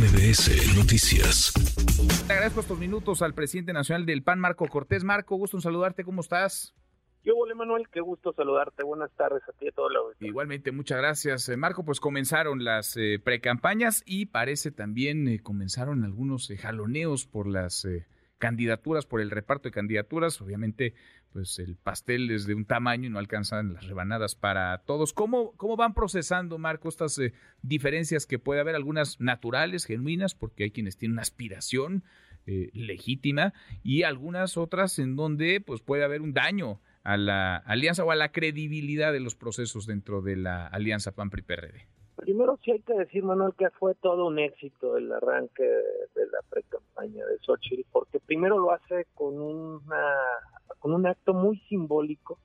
MBS Noticias. Le agradezco estos minutos al presidente nacional del PAN, Marco Cortés. Marco, gusto en saludarte, ¿cómo estás? Yo, Ole Manuel, qué gusto saludarte. Buenas tardes a ti y a todos los. Igualmente, muchas gracias, eh, Marco. Pues comenzaron las eh, precampañas y parece también eh, comenzaron algunos eh, jaloneos por las eh, candidaturas, por el reparto de candidaturas. Obviamente, pues el pastel es de un tamaño y no alcanzan las rebanadas para todos. ¿Cómo, cómo van procesando, Marco, estas eh, diferencias que puede haber? Algunas naturales, genuinas, porque hay quienes tienen una aspiración eh, legítima y algunas otras en donde pues puede haber un daño a la alianza o a la credibilidad de los procesos dentro de la alianza PAN-PRI-PRD. Primero sí hay que decir, Manuel, que fue todo un éxito el arranque de la precampaña de Xochitl, porque primero lo hace con una con un acto muy simbólico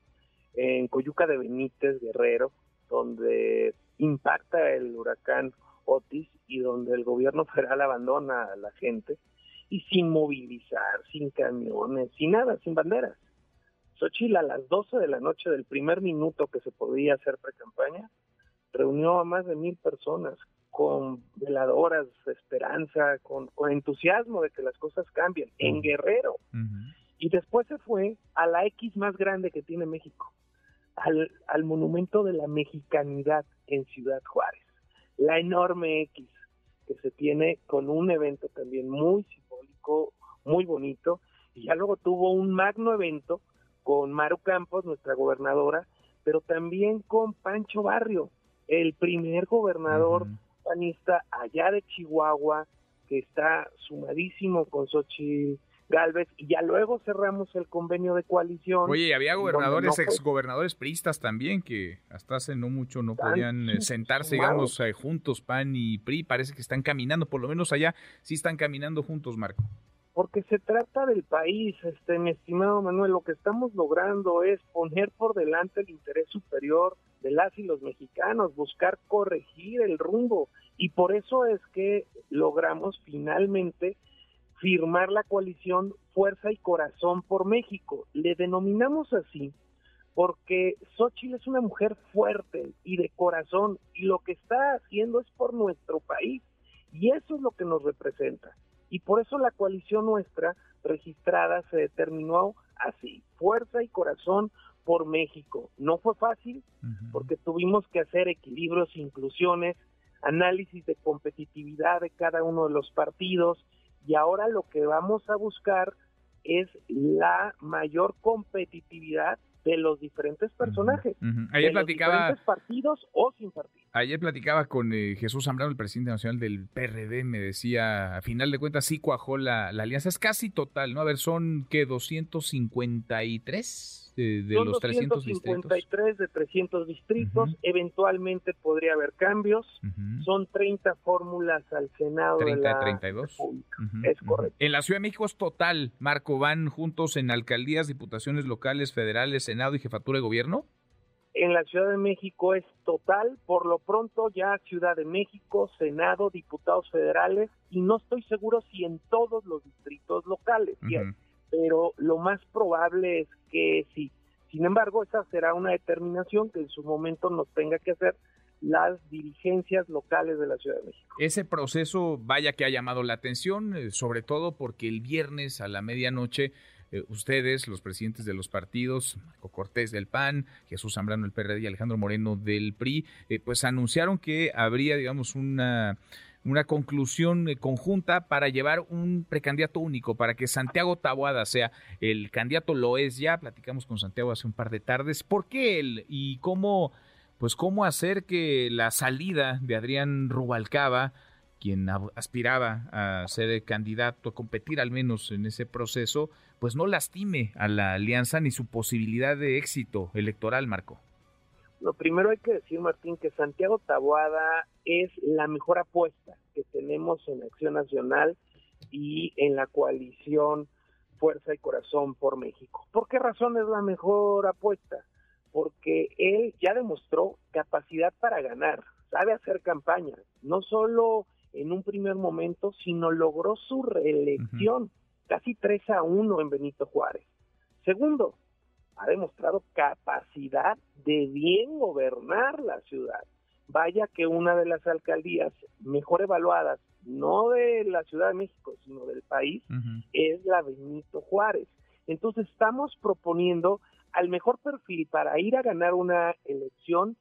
en Coyuca de Benítez, Guerrero, donde impacta el huracán Otis y donde el gobierno federal abandona a la gente y sin movilizar, sin camiones, sin nada, sin banderas. Xochitl a las 12 de la noche del primer minuto que se podía hacer precampaña, reunió a más de mil personas con veladoras, esperanza, con, con, entusiasmo de que las cosas cambien en Guerrero. Uh -huh. Y después se fue a la X más grande que tiene México, al, al monumento de la mexicanidad en Ciudad Juárez, la enorme X que se tiene con un evento también muy simbólico, muy bonito, y ya luego tuvo un magno evento con Maru Campos, nuestra gobernadora, pero también con Pancho Barrio, el primer gobernador uh -huh. panista allá de Chihuahua, que está sumadísimo con Xochitl Galvez, y ya luego cerramos el convenio de coalición. Oye, había gobernadores, no exgobernadores priistas también, que hasta hace no mucho no podían sí, sentarse, sumados. digamos, eh, juntos, PAN y PRI, parece que están caminando, por lo menos allá sí están caminando juntos, Marco porque se trata del país, este, mi estimado Manuel, lo que estamos logrando es poner por delante el interés superior de las y los mexicanos, buscar corregir el rumbo, y por eso es que logramos finalmente firmar la coalición Fuerza y Corazón por México. Le denominamos así porque Xochitl es una mujer fuerte y de corazón, y lo que está haciendo es por nuestro país, y eso es lo que nos representa y por eso la coalición nuestra registrada se determinó así, fuerza y corazón por México. No fue fácil uh -huh. porque tuvimos que hacer equilibrios, inclusiones, análisis de competitividad de cada uno de los partidos y ahora lo que vamos a buscar es la mayor competitividad de los diferentes personajes. Uh -huh. Ayer de platicaba, los diferentes partidos o sin partidos. Ayer platicaba con eh, Jesús Zambrano, el presidente nacional del PRD, me decía, a final de cuentas sí cuajó la, la alianza, es casi total, ¿no? A ver, son que 253 de, de son los 300 253 distritos. de 300 distritos, uh -huh. eventualmente podría haber cambios, uh -huh. son 30 fórmulas al Senado 30, de la 32. Uh -huh. Es correcto. En la Ciudad de México es total, Marco, van juntos en alcaldías, diputaciones locales, federales, Senado y jefatura de gobierno en la Ciudad de México es total, por lo pronto ya Ciudad de México, Senado, diputados federales y no estoy seguro si en todos los distritos locales, uh -huh. Pero lo más probable es que sí. Sin embargo, esa será una determinación que en su momento nos tenga que hacer las dirigencias locales de la Ciudad de México. Ese proceso, vaya que ha llamado la atención, eh, sobre todo porque el viernes a la medianoche eh, ustedes, los presidentes de los partidos, Marco Cortés del PAN, Jesús Zambrano del PRD y Alejandro Moreno del PRI, eh, pues anunciaron que habría, digamos, una, una conclusión eh, conjunta para llevar un precandidato único, para que Santiago Taboada sea el candidato, lo es ya, platicamos con Santiago hace un par de tardes, ¿por qué él y cómo, pues cómo hacer que la salida de Adrián Rubalcaba quien aspiraba a ser candidato, a competir al menos en ese proceso, pues no lastime a la alianza ni su posibilidad de éxito electoral, Marco. Lo primero hay que decir, Martín, que Santiago Taboada es la mejor apuesta que tenemos en Acción Nacional y en la coalición Fuerza y Corazón por México. ¿Por qué razón es la mejor apuesta? Porque él ya demostró capacidad para ganar, sabe hacer campaña, no solo en un primer momento, sino logró su reelección, uh -huh. casi 3 a 1 en Benito Juárez. Segundo, ha demostrado capacidad de bien gobernar la ciudad. vaya que una de las alcaldías mejor evaluadas, no de la Ciudad de México, sino del país, es la Benito Juárez. Entonces estamos proponiendo al mejor perfil para ir a ganar una elección,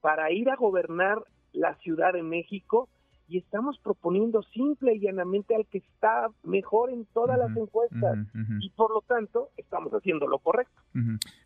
para ir a gobernar la Ciudad de México y estamos proponiendo simple y llanamente al que está mejor en todas las encuestas y por lo tanto estamos haciendo lo correcto.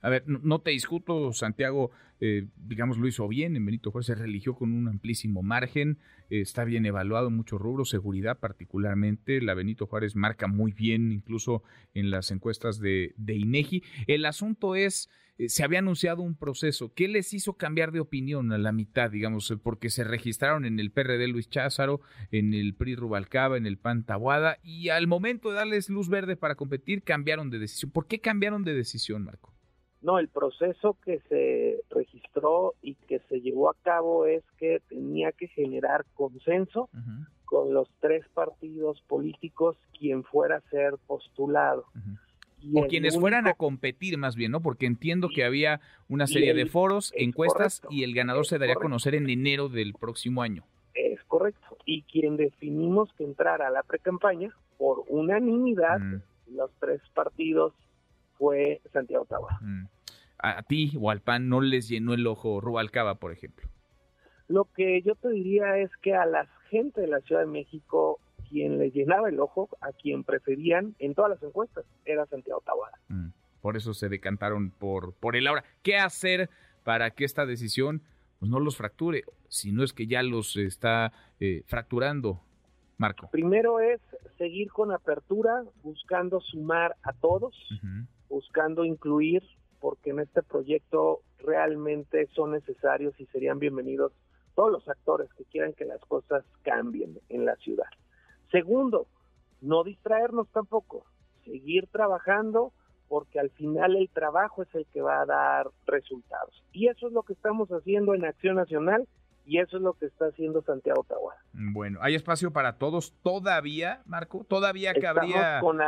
A ver, no, te discuto, Santiago, eh, digamos, lo hizo bien, en Benito Juárez se religió con un amplísimo margen, eh, está bien evaluado en muchos rubros, seguridad particularmente, la Benito Juárez marca muy bien incluso en las encuestas de, de INEGI. El asunto es eh, se había anunciado un proceso. ¿Qué les hizo cambiar de opinión a la mitad, digamos? Eh, porque se registraron en el PRD Luis Cházaro, en el PRI Rubalcaba, en el PAN Tabuada, y al momento de darles luz verde para competir, cambiaron de decisión. ¿Por qué cambiaron de decisión, Marco? No, el proceso que se registró y que se llevó a cabo es que tenía que generar consenso con los tres partidos políticos quien fuera a ser postulado o quienes fueran a competir más bien, ¿no? Porque entiendo que había una serie de foros, encuestas y el ganador se daría a conocer en enero del próximo año. Es correcto. Y quien definimos que entrara a la precampaña por unanimidad, mm. los tres partidos, fue Santiago Taba. Mm. A ti o al PAN no les llenó el ojo Rubalcaba, por ejemplo. Lo que yo te diría es que a la gente de la Ciudad de México quien le llenaba el ojo, a quien preferían en todas las encuestas, era Santiago Taboada. Mm, por eso se decantaron por, por él. Ahora, ¿qué hacer para que esta decisión pues, no los fracture? Si no es que ya los está eh, fracturando, Marco. Primero es seguir con apertura, buscando sumar a todos, buscando incluir, porque en este proyecto realmente son necesarios y serían bienvenidos todos los actores que quieran que las cosas cambien en la ciudad. Segundo, no distraernos tampoco, seguir trabajando porque al final el trabajo es el que va a dar resultados. Y eso es lo que estamos haciendo en Acción Nacional y eso es lo que está haciendo Santiago Tahuada. Bueno, ¿hay espacio para todos todavía, Marco? ¿Todavía cabría con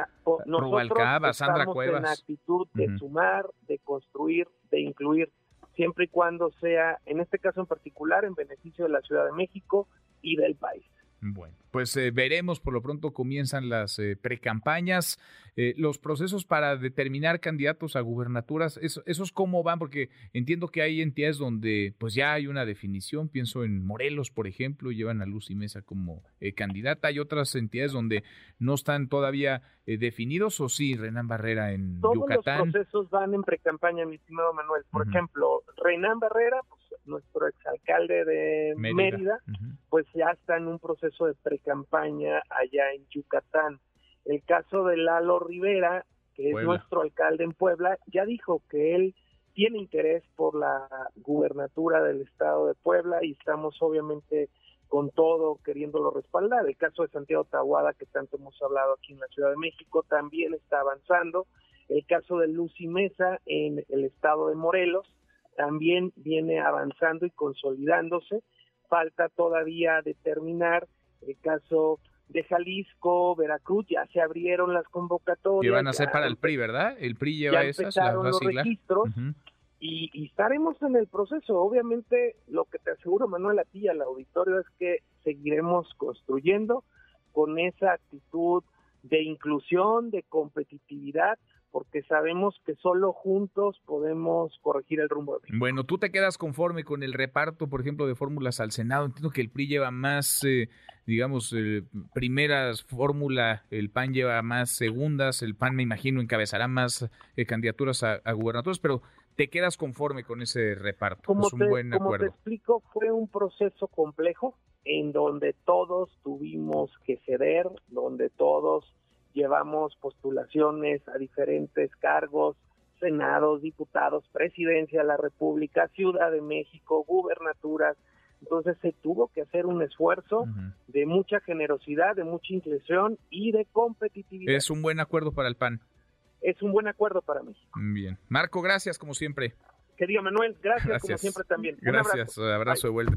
Sandra Cuevas? en actitud de sumar, de construir, de incluir, siempre y cuando sea, en este caso en particular, en beneficio de la Ciudad de México y del país. Bueno, pues eh, veremos, por lo pronto comienzan las eh, precampañas, eh, los procesos para determinar candidatos a gubernaturas, ¿esos cómo van? Porque entiendo que hay entidades donde pues ya hay una definición, pienso en Morelos, por ejemplo, llevan a Lucy Mesa como candidata, hay otras entidades donde no están todavía definidos, o sí, Renan Barrera en Yucatán. Todos los procesos van en precampaña, mi estimado Manuel. Por ejemplo, Renan Barrera, pues nuestro exalcalde de Mérida, pues ya está en un proceso de pre-campaña allá en Yucatán. El caso de Lalo Rivera, que es nuestro alcalde en Puebla, ya dijo que él tiene interés por la gubernatura del estado de Puebla y estamos obviamente con todo queriéndolo respaldar. El caso de Santiago Tahuada, que tanto hemos hablado aquí en la Ciudad de México, también está avanzando. El caso de Lucy Mesa en el estado de Morelos, también viene avanzando y consolidándose. Falta todavía determinar el caso de Jalisco, Veracruz, ya se abrieron las convocatorias. Que van a ser para el PRI, ¿verdad? El PRI lleva ya esas, empezaron los registros y, y, estaremos en el proceso. Obviamente, lo que te aseguro, Manuel, a ti y al auditorio es que seguiremos construyendo con esa actitud de inclusión, de competitividad, porque sabemos que solo juntos podemos corregir el rumbo. De bueno, tú te quedas conforme con el reparto, por ejemplo, de fórmulas al Senado. Entiendo que el PRI lleva más, eh, digamos, eh, primeras fórmula, el PAN lleva más segundas, el PAN me imagino encabezará más eh, candidaturas a, a, gubernaturas, pero te quedas conforme con ese reparto. Como es un buen como te explico, fue un proceso complejo en donde todos tuvimos que ceder, donde todos llevamos postulaciones a diferentes cargos, senados, diputados, presidencia de la República, Ciudad de México, gubernaturas. Entonces se tuvo que hacer un esfuerzo de mucha generosidad, de mucha inclusión y de competitividad. Es un buen acuerdo para el PAN. Es un buen acuerdo para México. Bien. Marco, gracias como siempre. Querido Manuel, gracias, como siempre también. Gracias, abrazo, abrazo de vuelta